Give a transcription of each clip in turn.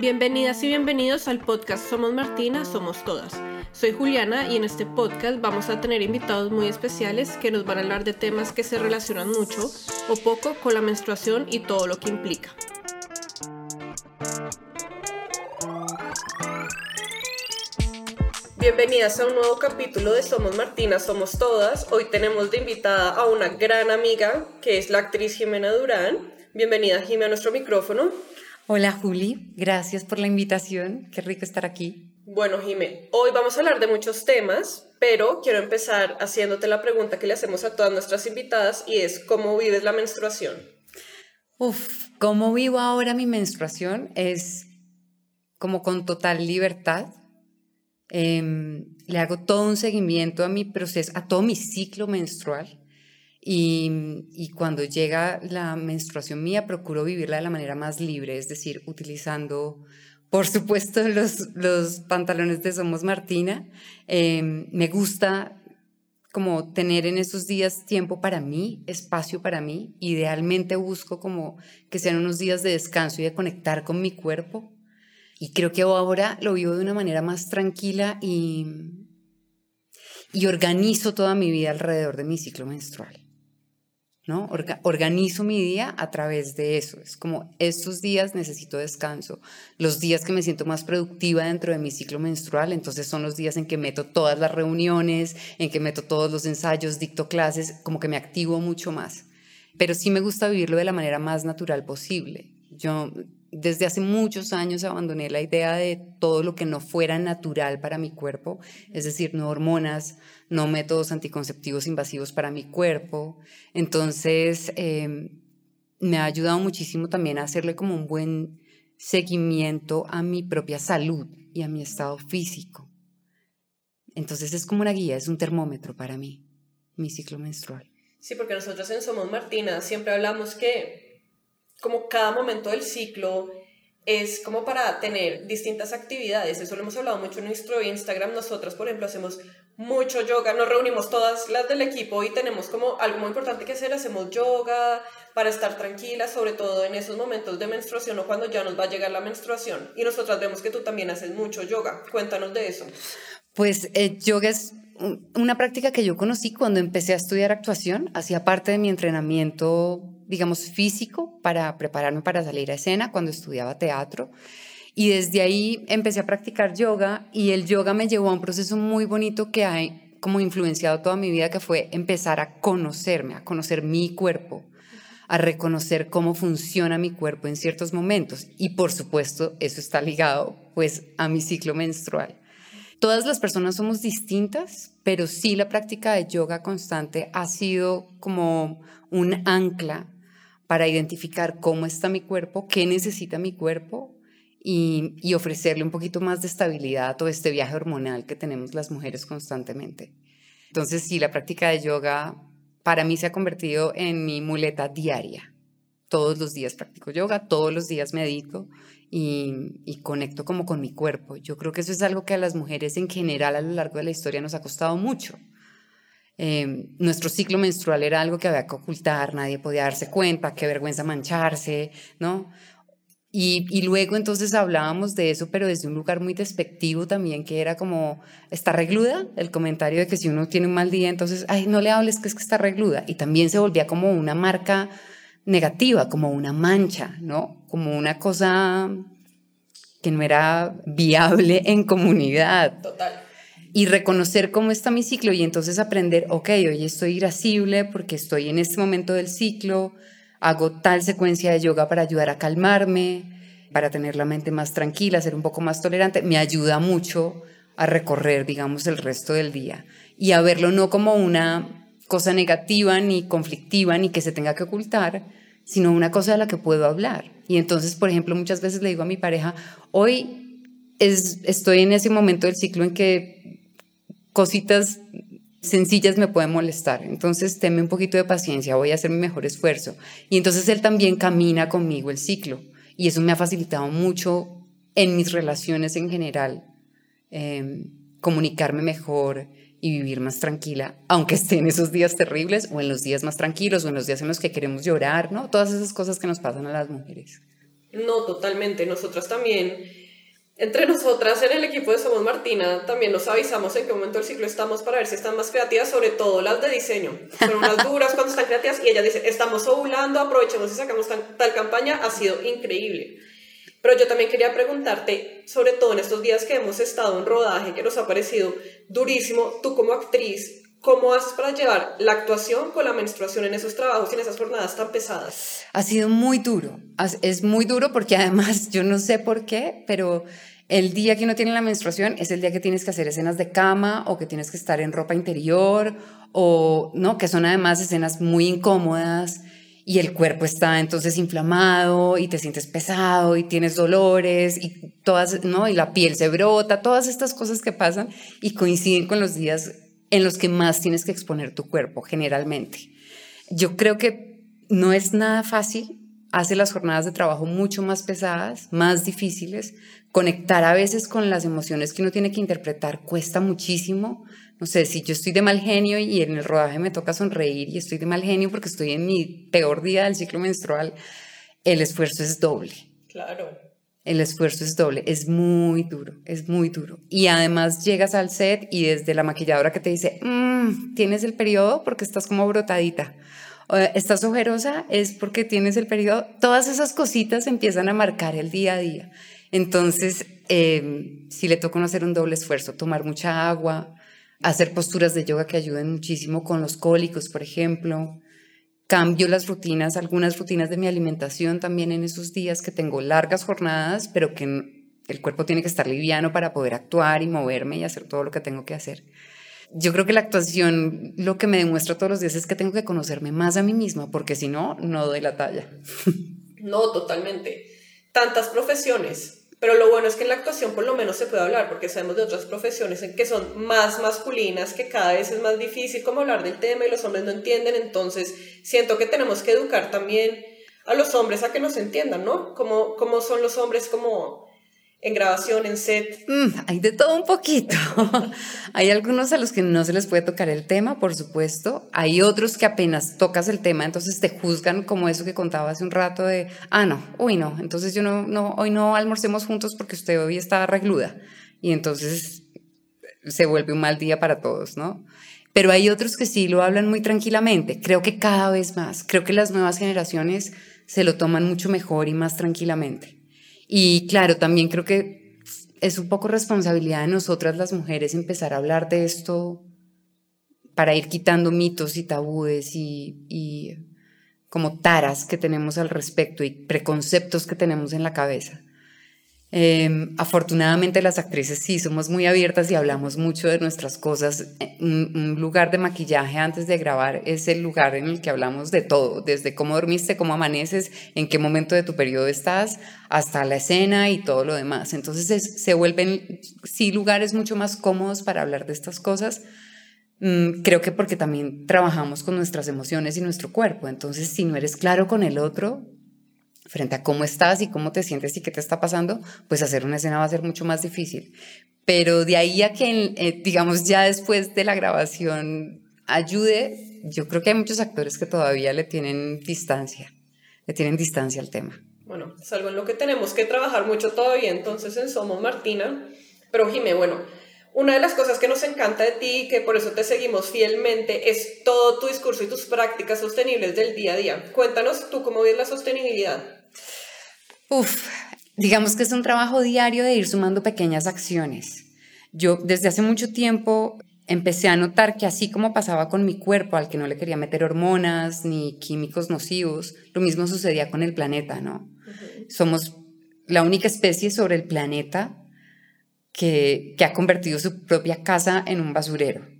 Bienvenidas y bienvenidos al podcast Somos Martina, Somos Todas. Soy Juliana y en este podcast vamos a tener invitados muy especiales que nos van a hablar de temas que se relacionan mucho o poco con la menstruación y todo lo que implica. Bienvenidas a un nuevo capítulo de Somos Martina, Somos Todas. Hoy tenemos de invitada a una gran amiga que es la actriz Jimena Durán. Bienvenida Jimena a nuestro micrófono. Hola Juli, gracias por la invitación, qué rico estar aquí. Bueno Jimé, hoy vamos a hablar de muchos temas, pero quiero empezar haciéndote la pregunta que le hacemos a todas nuestras invitadas y es ¿cómo vives la menstruación? Uf, ¿cómo vivo ahora mi menstruación? Es como con total libertad. Em, le hago todo un seguimiento a mi proceso, a todo mi ciclo menstrual. Y, cuando llega la menstruación mía, procuro vivirla de la manera más libre, es decir, utilizando, por supuesto, los, los pantalones de Somos Martina. Em, me gusta como tener en esos días tiempo para mí, espacio para mí. Idealmente busco como que sean unos días de descanso y de conectar con mi cuerpo. Y creo que ahora lo vivo de una manera más tranquila y, y organizo toda mi vida alrededor de mi ciclo menstrual. ¿No? organizo mi día a través de eso. Es como estos días necesito descanso. Los días que me siento más productiva dentro de mi ciclo menstrual, entonces son los días en que meto todas las reuniones, en que meto todos los ensayos, dicto clases, como que me activo mucho más. Pero sí me gusta vivirlo de la manera más natural posible. Yo desde hace muchos años abandoné la idea de todo lo que no fuera natural para mi cuerpo, es decir, no hormonas, no métodos anticonceptivos invasivos para mi cuerpo. Entonces, em, me ha ayudado muchísimo también a hacerle como un buen seguimiento a mi propia salud y a mi estado físico. Entonces es como una guía, es un termómetro para mí, mi ciclo menstrual. Sí, porque nosotros en Somos Martina siempre hablamos que como cada momento del ciclo es como para tener distintas actividades. Eso lo hemos hablado mucho en nuestro Instagram. Nosotras, por ejemplo, hacemos mucho yoga. Nos reunimos todas las del equipo y tenemos como algo muy importante que hacer. Hacemos yoga para estar tranquilas, sobre todo en esos momentos de menstruación o cuando ya nos va a llegar la menstruación. Y nosotras vemos que tú también haces mucho yoga. Cuéntanos de eso. Pues eh, yoga es una práctica que yo conocí cuando empecé a estudiar actuación. Hacía parte de mi entrenamiento digamos, físico para prepararme para salir a escena cuando estudiaba teatro. Y desde ahí empecé a practicar yoga y el yoga me llevó a un proceso muy bonito que ha como influenciado toda mi vida, que fue empezar a conocerme, a conocer mi cuerpo, a reconocer cómo funciona mi cuerpo en ciertos momentos. Y por supuesto, eso está ligado pues a mi ciclo menstrual. Todas las personas somos distintas, pero sí la práctica de yoga constante ha sido como un ancla para identificar cómo está mi cuerpo, qué necesita mi cuerpo y, ofrecerle un poquito más de estabilidad a todo este viaje hormonal que tenemos las mujeres constantemente. Entonces, sí, la práctica de yoga para mí se ha convertido en mi muleta diaria. Todos los días practico yoga, todos los días medito y, y, conecto como con mi cuerpo. Yo creo que eso es algo que a las mujeres en general a lo largo de la historia nos ha costado mucho. Em, nuestro ciclo menstrual era algo que había que ocultar, nadie podía darse cuenta, qué vergüenza mancharse, ¿no? Y, y, luego entonces hablábamos de eso, pero desde un lugar muy despectivo también, que era como, está regluda, el comentario de que si uno tiene un mal día, entonces, ay, no le hables que es que está regluda. Y también se volvía como una marca negativa, como una mancha, ¿no? Como una cosa que no era viable en comunidad. Total y reconocer cómo está mi ciclo y entonces aprender, ok, hoy estoy irascible porque estoy en este momento del ciclo, hago tal secuencia de yoga para ayudar a calmarme, para tener la mente más tranquila, ser un poco más tolerante, me ayuda mucho a recorrer, digamos, el resto del día y a verlo no como una cosa negativa ni conflictiva ni que se tenga que ocultar, sino una cosa de la que puedo hablar. Y entonces, por ejemplo, muchas veces le digo a mi pareja, hoy es, estoy en ese momento del ciclo en que cositas sencillas me pueden molestar. Entonces, teme un poquito de paciencia, voy a hacer mi mejor esfuerzo. Y entonces él también camina conmigo el ciclo. Y eso me ha facilitado mucho en mis relaciones en general, em, comunicarme mejor y vivir más tranquila, aunque esté en esos días terribles o en los días más tranquilos o en los días en los que queremos llorar, ¿no? Todas esas cosas que nos pasan a las mujeres. No, totalmente. Nosotras también entre nosotras en el equipo de Somos Martina también nos avisamos en qué momento del ciclo estamos para ver si están más creativas, sobre todo las de diseño. Son unas duras cuando están creativas y ella dice, estamos ovulando, aprovechemos y sacamos tal campaña, ha sido increíble. Pero yo también quería preguntarte, sobre todo en estos días que hemos estado en rodaje, que nos ha parecido durísimo, tú como actriz, ¿Cómo haces para llevar la actuación con la menstruación en esos trabajos y en esas jornadas tan pesadas? Ha sido muy duro. Es muy duro porque además yo no sé por qué, pero el día que no tiene la menstruación es el día que tienes que hacer escenas de cama o que tienes que estar en ropa interior o no, que son además escenas muy incómodas y el cuerpo está entonces inflamado y te sientes pesado y tienes dolores y todas, ¿no? Y la piel se brota, todas estas cosas que pasan y coinciden con los días en los que más tienes que exponer tu cuerpo generalmente. Yo creo que no es nada fácil, hace las jornadas de trabajo mucho más pesadas, más difíciles. Conectar a veces con las emociones que uno tiene que interpretar cuesta muchísimo. No sé, si yo estoy de mal genio y en el rodaje me toca sonreír y estoy de mal genio porque estoy en mi peor día del ciclo menstrual, el esfuerzo es doble. Claro el esfuerzo es doble, es muy duro, es muy duro. Y además llegas al set y desde la maquilladora que te dice, mm, tienes el periodo porque estás como brotadita, estás ojerosa es porque tienes el periodo, todas esas cositas empiezan a marcar el día a día. Entonces, eh, si le toca hacer un doble esfuerzo, tomar mucha agua, hacer posturas de yoga que ayuden muchísimo con los cólicos, por ejemplo, cambio las rutinas, algunas rutinas de mi alimentación también en esos días que tengo largas jornadas, pero que el cuerpo tiene que estar liviano para poder actuar y moverme y hacer todo lo que tengo que hacer. Yo creo que la actuación lo que me demuestra todos los días es que tengo que conocerme más a mí misma, porque si no, no doy la talla. No, totalmente. Tantas profesiones, pero lo bueno es que en la actuación por lo menos se puede hablar, porque sabemos de otras profesiones en que son más masculinas, que cada vez es más difícil como hablar del tema y los hombres no entienden, entonces siento que tenemos que educar también a los hombres a que nos entiendan, ¿no? Cómo, cómo son los hombres como en grabación, en set? Mm, hay de todo un poquito. hay algunos a los que no se les puede tocar el tema, por supuesto. Hay otros que apenas tocas el tema, entonces te juzgan como eso que contaba hace un rato de, ah, no, uy, no, entonces yo no, no, hoy no almorcemos juntos porque usted hoy está arregluda. Y entonces se vuelve un mal día para todos, ¿no? Pero hay otros que sí lo hablan muy tranquilamente. Creo que cada vez más, creo que las nuevas generaciones se lo toman mucho mejor y más tranquilamente. Y claro, también creo que es un poco responsabilidad de nosotras las mujeres empezar a hablar de esto para ir quitando mitos y tabúes y, y como taras que tenemos al respecto y preconceptos que tenemos en la cabeza. Em, afortunadamente las actrices sí somos muy abiertas y hablamos mucho de nuestras cosas. Un, lugar de maquillaje antes de grabar es el lugar en el que hablamos de todo, desde cómo dormiste, cómo amaneces, en qué momento de tu periodo estás, hasta la escena y todo lo demás. Entonces se vuelven sí lugares mucho más cómodos para hablar de estas cosas. Mm, creo que porque también trabajamos con nuestras emociones y nuestro cuerpo. Entonces si no eres claro con el otro, frente a cómo estás y cómo te sientes y qué te está pasando, pues hacer una escena va a ser mucho más difícil. Pero de ahí a que, eh, digamos, ya después de la grabación ayude, yo creo que hay muchos actores que todavía le tienen distancia, le tienen distancia al tema. Bueno, es algo en lo que tenemos que trabajar mucho todavía entonces en Somos Martina. Pero Jimé, bueno, una de las cosas que nos encanta de ti, que por eso te seguimos fielmente, es todo tu discurso y tus prácticas sostenibles del día a día. Cuéntanos tú cómo ves la sostenibilidad. Uf, digamos que es un trabajo diario de ir sumando pequeñas acciones. Yo desde hace mucho tiempo empecé a notar que así como pasaba con mi cuerpo, al que no le quería meter hormonas ni químicos nocivos, lo mismo sucedía con el planeta, ¿no? Somos la única especie sobre el planeta que, que ha convertido su propia casa en un basurero.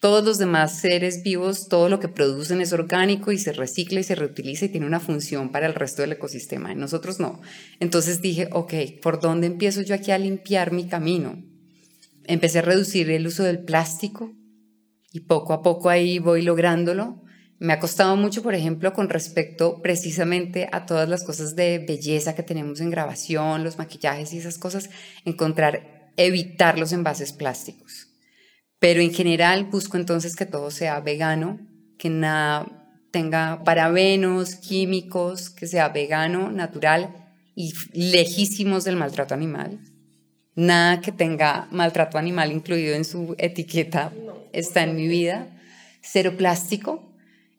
Todos los demás seres vivos, todo lo que producen es orgánico y se recicla y se reutiliza y tiene una función para el resto del ecosistema. Y nosotros no. Entonces dije, ok, ¿por dónde empiezo yo aquí a limpiar mi camino? Empecé a reducir el uso del plástico y poco a poco ahí voy lográndolo. Me ha costado mucho, por ejemplo, con respecto precisamente a todas las cosas de belleza que tenemos en grabación, los maquillajes y esas cosas, encontrar, evitar los envases plásticos. Pero en general busco entonces que todo sea vegano, que nada tenga parabenos, químicos, que sea vegano, natural y lejísimos del maltrato animal. Nada que tenga maltrato animal incluido en su etiqueta está en mi vida. Cero plástico.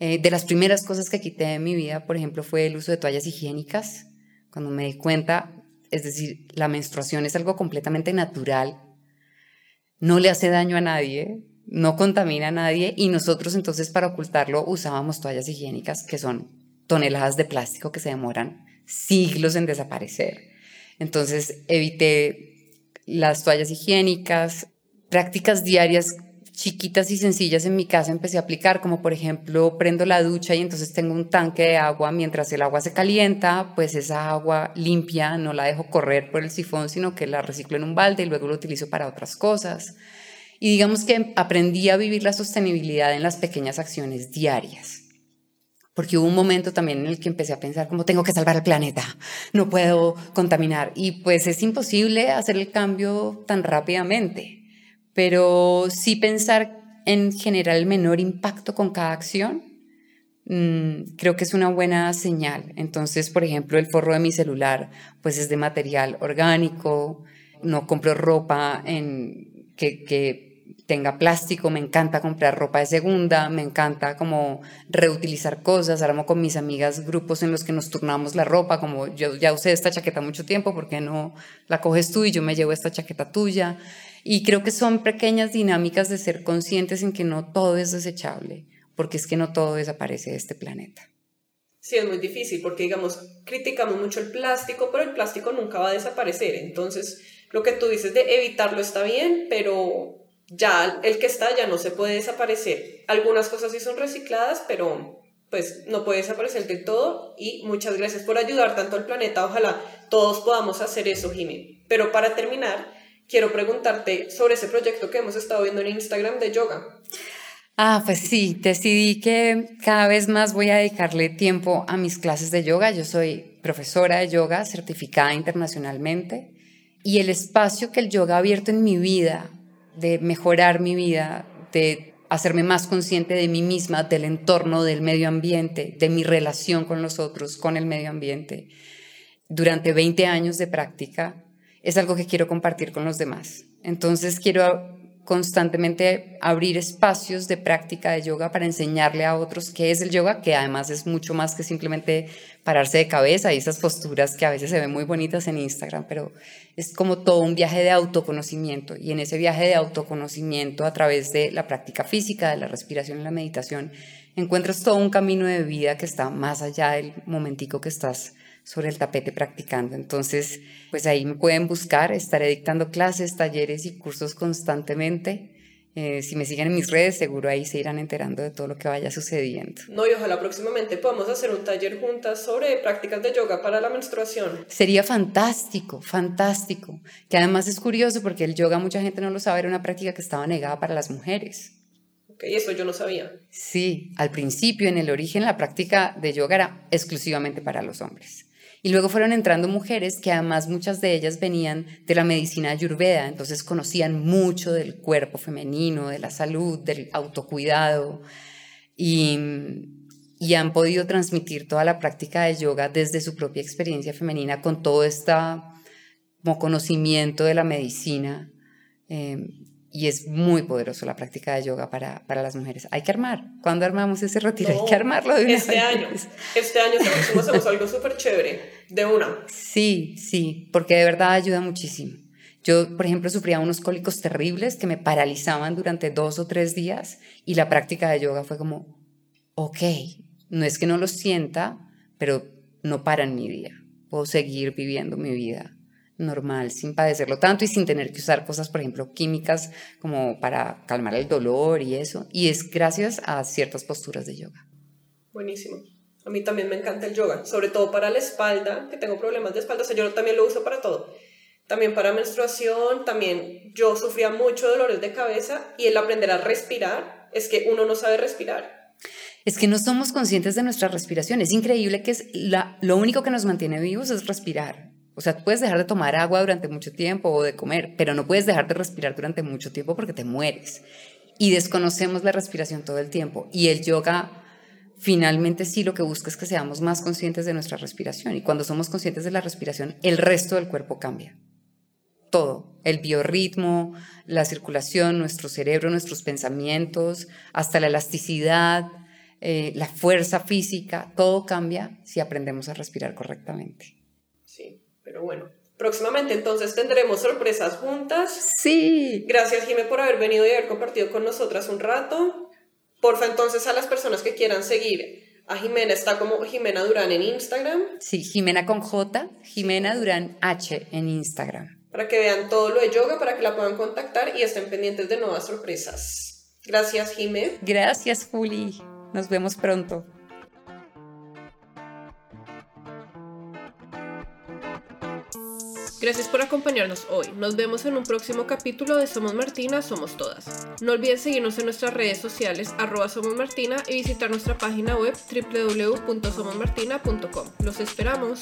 Eh, de las primeras cosas que quité en mi vida, por ejemplo, fue el uso de toallas higiénicas. Cuando me di cuenta, es decir, la menstruación es algo completamente natural, no le hace daño a nadie, no contamina a nadie y nosotros entonces para ocultarlo usábamos toallas higiénicas que son toneladas de plástico que se demoran siglos en desaparecer. Entonces evité las toallas higiénicas, prácticas diarias chiquitas y sencillas en mi casa empecé a aplicar, como por ejemplo prendo la ducha y entonces tengo un tanque de agua, mientras el agua se calienta, pues esa agua limpia no la dejo correr por el sifón, sino que la reciclo en un balde y luego lo utilizo para otras cosas. Y digamos que aprendí a vivir la sostenibilidad en las pequeñas acciones diarias porque hubo un momento también en el que empecé a pensar como tengo que salvar el planeta, no puedo contaminar y pues es imposible hacer el cambio tan rápidamente, pero sí pensar en generar el menor impacto con cada acción, mm, creo que es una buena señal. Entonces, por ejemplo, el forro de mi celular pues es de material orgánico, no compro ropa en, que, tenga plástico, me encanta comprar ropa de segunda, me encanta como reutilizar cosas, armo con mis amigas grupos en los que nos turnamos la ropa, como yo ya usé esta chaqueta mucho tiempo, ¿por qué no la coges tú y yo me llevo esta chaqueta tuya? Y creo que son pequeñas dinámicas de ser conscientes en que no todo es desechable, porque es que no todo desaparece de este planeta. Sí, es muy difícil porque, digamos, criticamos mucho el plástico, pero el plástico nunca va a desaparecer. Entonces, lo que tú dices de evitarlo está bien, pero ya el que está ya no se puede desaparecer. Algunas cosas sí son recicladas, pero pues no puede desaparecer del todo y muchas gracias por ayudar tanto al planeta. Ojalá todos podamos hacer eso, Jimmy. Pero para terminar, quiero preguntarte sobre ese proyecto que hemos estado viendo en Instagram de yoga. Ah, pues sí, decidí que cada vez más voy a dedicarle tiempo a mis clases de yoga. Yo soy profesora de yoga certificada internacionalmente y el espacio que el yoga ha abierto en mi vida de mejorar mi vida, de hacerme más consciente de mí misma, del entorno, del medio ambiente, de mi relación con los otros, con el medio ambiente, durante 20 años de práctica, es algo que quiero compartir con los demás. Entonces quiero constantemente abrir espacios de práctica de yoga para enseñarle a otros qué es el yoga, que además es mucho más que simplemente pararse de cabeza y esas posturas que a veces se ven muy bonitas en Instagram, pero es como todo un viaje de autoconocimiento y en ese viaje de autoconocimiento a través de la práctica física, de la respiración y la meditación, encuentras todo un camino de vida que está más allá del momentico que estás sobre el tapete practicando. Entonces, pues ahí me pueden buscar, estaré dictando clases, talleres y cursos constantemente. Eh, si me siguen en mis redes, seguro ahí se irán enterando de todo lo que vaya sucediendo. No, y ojalá próximamente podamos hacer un taller juntas sobre prácticas de yoga para la menstruación. Sería fantástico, fantástico. Que además es curioso porque el yoga, mucha gente no lo sabe, era una práctica que estaba negada para las mujeres. Ok, eso yo no sabía. Sí, al principio, en el origen, la práctica de yoga era exclusivamente para los hombres. Y luego fueron entrando mujeres que además muchas de ellas venían de la medicina ayurveda, entonces conocían mucho del cuerpo femenino, de la salud, del autocuidado y, y han podido transmitir toda la práctica de yoga desde su propia experiencia femenina con todo este conocimiento de la medicina. Eh, y es muy poderoso la práctica de yoga para, para las mujeres. Hay que armar. Cuando armamos ese retiro? Hay que armarlo de una Este año. Este año hacemos algo súper chévere, de una. Sí, sí, porque de verdad ayuda muchísimo. Yo, por ejemplo, sufría unos cólicos terribles que me paralizaban durante dos o tres días y la práctica de yoga fue como, ok, no es que no lo sienta, pero no para en mi día. Puedo seguir viviendo mi vida normal, sin padecerlo tanto y sin tener que usar cosas, por ejemplo, químicas como para calmar el dolor y eso. Y es gracias a ciertas posturas de yoga. Buenísimo. A mí también me encanta el yoga, sobre todo para la espalda, que tengo problemas de espalda, o sea, yo también lo uso para todo. También para menstruación, también yo sufría mucho dolores de cabeza y el aprender a respirar es que uno no sabe respirar. Es que no somos conscientes de nuestra respiración. Es increíble que es la, lo único que nos mantiene vivos es respirar. O sea, puedes dejar de tomar agua durante mucho tiempo o de comer, pero no puedes dejar de respirar durante mucho tiempo porque te mueres. Y desconocemos la respiración todo el tiempo. Y el yoga finalmente sí lo que busca es que seamos más conscientes de nuestra respiración. Y cuando somos conscientes de la respiración, el resto del cuerpo cambia. Todo, el biorritmo, la circulación, nuestro cerebro, nuestros pensamientos, hasta la elasticidad, eh, la fuerza física, todo cambia si aprendemos a respirar correctamente. Pero bueno, próximamente entonces tendremos sorpresas juntas. Sí. Gracias, Jimé, por haber venido y haber compartido con nosotras un rato. Porfa, entonces a las personas que quieran seguir a Jimena, está como Jimena Durán en Instagram. Sí, Jimena con J, Jimena Durán H en Instagram. Para que vean todo lo de yoga, para que la puedan contactar y estén pendientes de nuevas sorpresas. Gracias, Jimé. Gracias, Juli. Nos vemos pronto. Gracias por acompañarnos hoy. Nos vemos en un próximo capítulo de Somos Martina, Somos Todas. No olviden seguirnos en nuestras redes sociales, arroba Martina, y visitar nuestra página web www.somosmartina.com. Los esperamos.